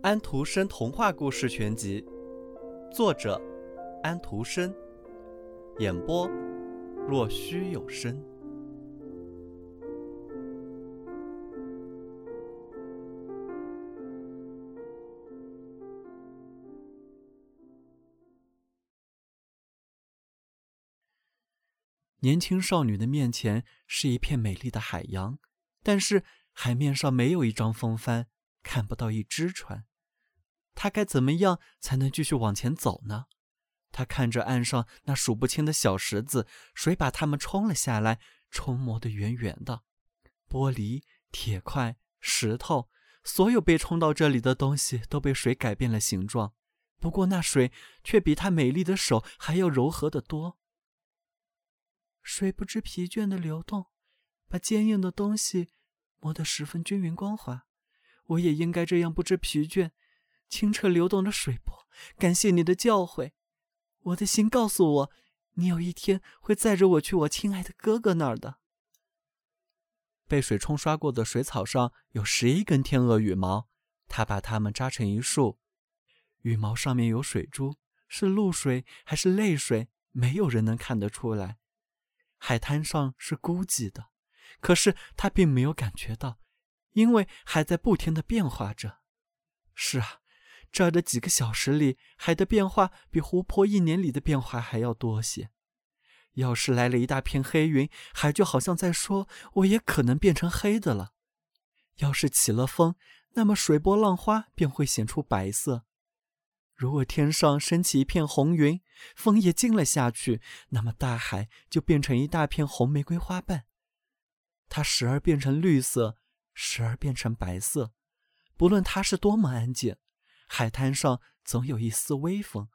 安徒生童话故事全集，作者安徒生，演播若虚有声。年轻少女的面前是一片美丽的海洋，但是海面上没有一张风帆，看不到一只船。他该怎么样才能继续往前走呢？他看着岸上那数不清的小石子，水把它们冲了下来，冲磨得圆圆的。玻璃、铁块、石头，所有被冲到这里的东西都被水改变了形状。不过那水却比她美丽的手还要柔和得多。水不知疲倦的流动，把坚硬的东西磨得十分均匀光滑。我也应该这样不知疲倦，清澈流动的水波。感谢你的教诲，我的心告诉我，你有一天会载着我去我亲爱的哥哥那儿的。被水冲刷过的水草上有十一根天鹅羽毛，他把它们扎成一束。羽毛上面有水珠，是露水还是泪水？没有人能看得出来。海滩上是孤寂的，可是他并没有感觉到，因为还在不停的变化着。是啊，这儿的几个小时里，海的变化比湖泊一年里的变化还要多些。要是来了一大片黑云，海就好像在说：“我也可能变成黑的了。”要是起了风，那么水波浪花便会显出白色。如果天上升起一片红云，风也静了下去，那么大海就变成一大片红玫瑰花瓣。它时而变成绿色，时而变成白色。不论它是多么安静，海滩上总有一丝微风，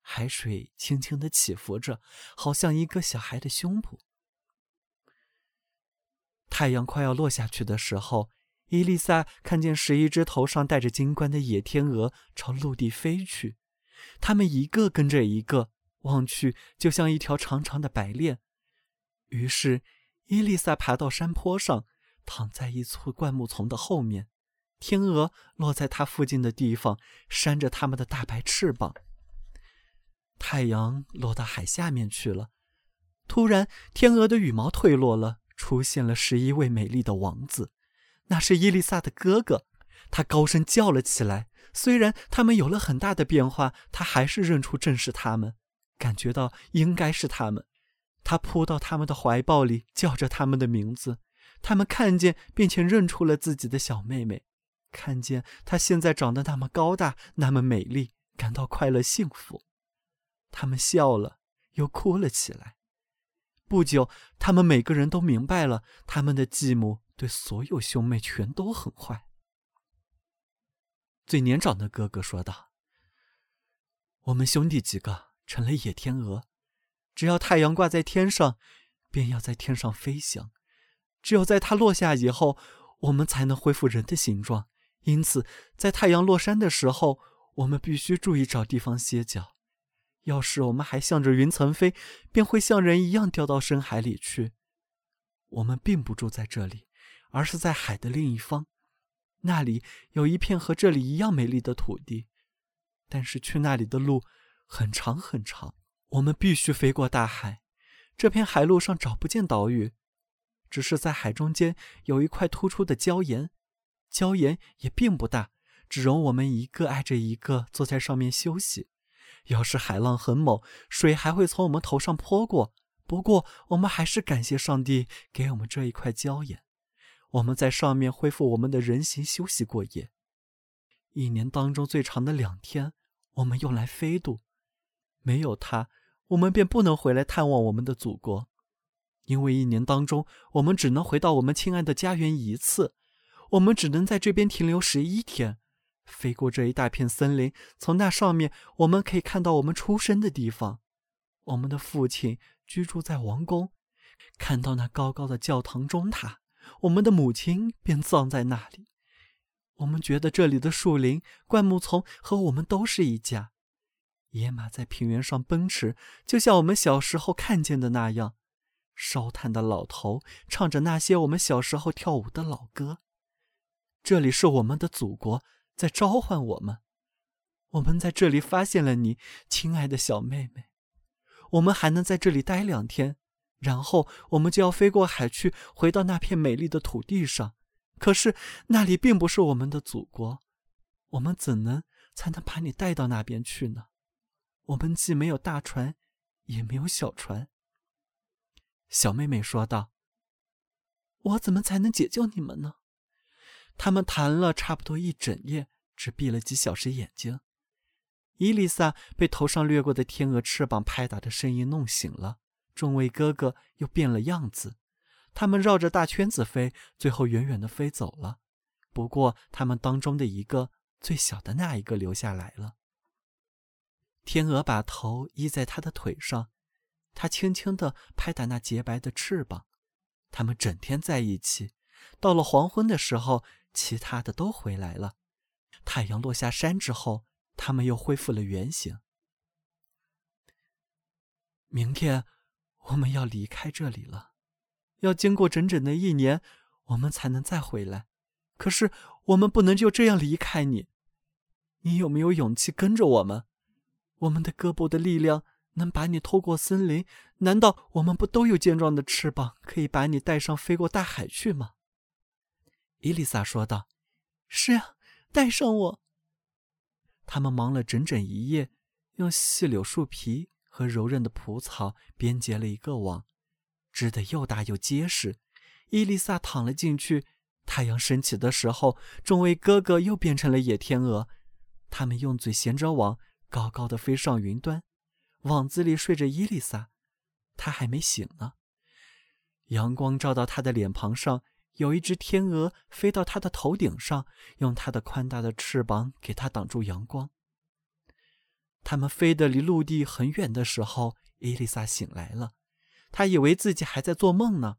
海水轻轻地起伏着，好像一个小孩的胸脯。太阳快要落下去的时候。伊丽莎看见十一只头上戴着金冠的野天鹅朝陆地飞去，它们一个跟着一个，望去就像一条长长的白链。于是，伊丽莎爬到山坡上，躺在一簇灌木丛的后面。天鹅落在它附近的地方，扇着它们的大白翅膀。太阳落到海下面去了。突然，天鹅的羽毛退落了，出现了十一位美丽的王子。那是伊丽莎的哥哥，他高声叫了起来。虽然他们有了很大的变化，他还是认出正是他们，感觉到应该是他们。他扑到他们的怀抱里，叫着他们的名字。他们看见并且认出了自己的小妹妹，看见她现在长得那么高大，那么美丽，感到快乐幸福。他们笑了，又哭了起来。不久，他们每个人都明白了，他们的继母。对所有兄妹全都很坏。最年长的哥哥说道：“我们兄弟几个成了野天鹅，只要太阳挂在天上，便要在天上飞翔。只有在它落下以后，我们才能恢复人的形状。因此，在太阳落山的时候，我们必须注意找地方歇脚。要是我们还向着云层飞，便会像人一样掉到深海里去。我们并不住在这里。”而是在海的另一方，那里有一片和这里一样美丽的土地，但是去那里的路很长很长，我们必须飞过大海。这片海路上找不见岛屿，只是在海中间有一块突出的礁岩，礁岩也并不大，只容我们一个挨着一个坐在上面休息。要是海浪很猛，水还会从我们头上泼过。不过我们还是感谢上帝给我们这一块礁岩。我们在上面恢复我们的人形，休息过夜。一年当中最长的两天，我们用来飞渡。没有它，我们便不能回来探望我们的祖国，因为一年当中我们只能回到我们亲爱的家园一次。我们只能在这边停留十一天，飞过这一大片森林。从那上面，我们可以看到我们出生的地方。我们的父亲居住在王宫，看到那高高的教堂钟塔。我们的母亲便葬在那里。我们觉得这里的树林、灌木丛和我们都是一家。野马在平原上奔驰，就像我们小时候看见的那样。烧炭的老头唱着那些我们小时候跳舞的老歌。这里是我们的祖国，在召唤我们。我们在这里发现了你，亲爱的小妹妹。我们还能在这里待两天，然后我们就要飞过海去，回到那片美丽的土地上。可是那里并不是我们的祖国，我们怎能才能把你带到那边去呢？我们既没有大船，也没有小船。小妹妹说道：“我怎么才能解救你们呢？”他们谈了差不多一整夜，只闭了几小时眼睛。伊丽莎被头上掠过的天鹅翅膀拍打的声音弄醒了，众位哥哥又变了样子。他们绕着大圈子飞，最后远远的飞走了。不过，他们当中的一个最小的那一个留下来了。天鹅把头依在他的腿上，他轻轻地拍打那洁白的翅膀。他们整天在一起。到了黄昏的时候，其他的都回来了。太阳落下山之后。他们又恢复了原形。明天我们要离开这里了，要经过整整的一年，我们才能再回来。可是我们不能就这样离开你。你有没有勇气跟着我们？我们的胳膊的力量能把你拖过森林？难道我们不都有健壮的翅膀，可以把你带上飞过大海去吗？伊丽莎说道：“是啊，带上我。”他们忙了整整一夜，用细柳树皮和柔韧的蒲草编结了一个网，织得又大又结实。伊丽莎躺了进去。太阳升起的时候，众位哥哥又变成了野天鹅。他们用嘴衔着网，高高的飞上云端。网子里睡着伊丽莎，她还没醒呢。阳光照到她的脸庞上。有一只天鹅飞到他的头顶上，用它的宽大的翅膀给他挡住阳光。他们飞得离陆地很远的时候，伊丽莎醒来了。她以为自己还在做梦呢，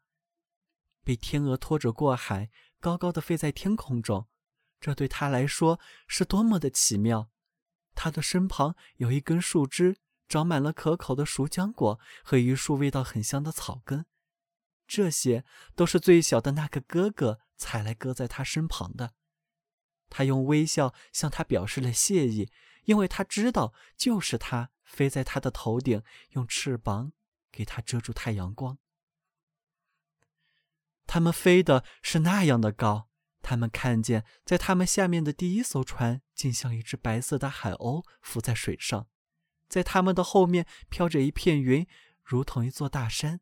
被天鹅拖着过海，高高的飞在天空中，这对她来说是多么的奇妙！她的身旁有一根树枝，长满了可口的熟浆果和一束味道很香的草根。这些都是最小的那个哥哥采来搁在他身旁的。他用微笑向他表示了谢意，因为他知道，就是他飞在他的头顶，用翅膀给他遮住太阳光。他们飞的是那样的高，他们看见在他们下面的第一艘船，竟像一只白色的海鸥浮在水上，在他们的后面飘着一片云，如同一座大山。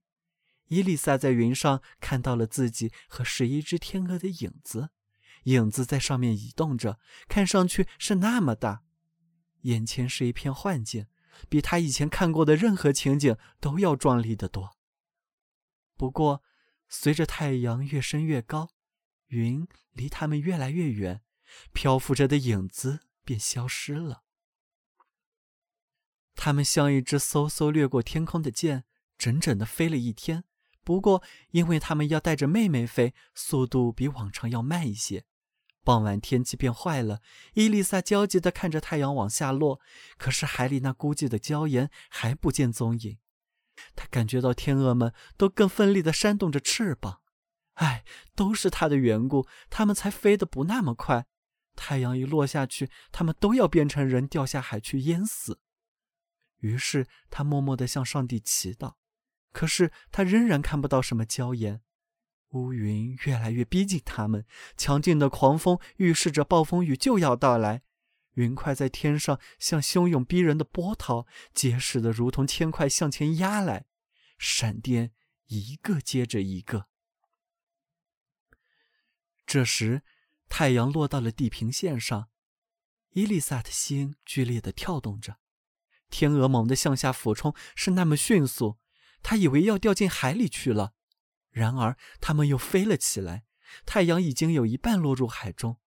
伊丽莎在云上看到了自己和十一只天鹅的影子，影子在上面移动着，看上去是那么大。眼前是一片幻境，比他以前看过的任何情景都要壮丽的多。不过，随着太阳越升越高，云离他们越来越远，漂浮着的影子便消失了。他们像一只嗖嗖掠过天空的箭，整整的飞了一天。不过，因为他们要带着妹妹飞，速度比往常要慢一些。傍晚天气变坏了，伊丽莎焦急地看着太阳往下落，可是海里那孤寂的礁岩还不见踪影。她感觉到天鹅们都更奋力地扇动着翅膀。唉，都是他的缘故，他们才飞得不那么快。太阳一落下去，他们都要变成人掉下海去淹死。于是他默默地向上帝祈祷。可是他仍然看不到什么礁岩，乌云越来越逼近他们，强劲的狂风预示着暴风雨就要到来。云块在天上像汹涌逼人的波涛，结实的如同铅块向前压来，闪电一个接着一个。这时，太阳落到了地平线上，伊丽莎的心剧烈的跳动着。天鹅猛地向下俯冲，是那么迅速。他以为要掉进海里去了，然而他们又飞了起来。太阳已经有一半落入海中，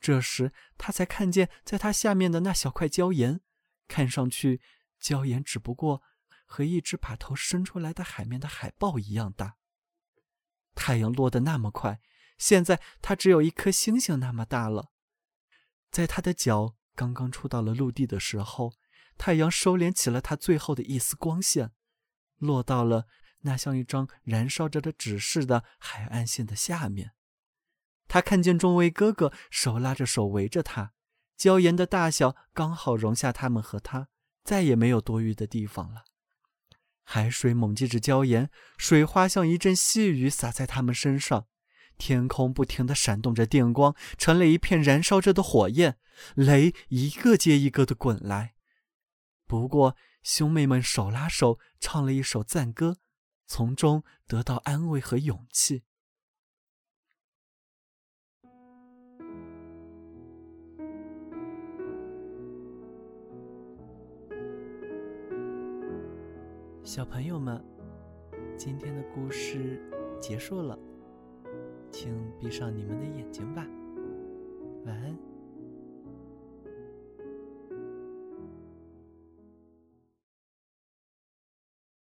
这时他才看见在他下面的那小块礁岩，看上去礁岩只不过和一只把头伸出来的海面的海豹一样大。太阳落得那么快，现在它只有一颗星星那么大了。在他的脚刚刚触到了陆地的时候，太阳收敛起了它最后的一丝光线。落到了那像一张燃烧着的纸似的海岸线的下面，他看见众位哥哥手拉着手围着他，椒盐的大小刚好容下他们和他，再也没有多余的地方了。海水猛击着椒盐，水花像一阵细雨洒在他们身上。天空不停地闪动着电光，成了一片燃烧着的火焰。雷一个接一个的滚来。不过，兄妹们手拉手唱了一首赞歌，从中得到安慰和勇气。小朋友们，今天的故事结束了，请闭上你们的眼睛吧，晚安。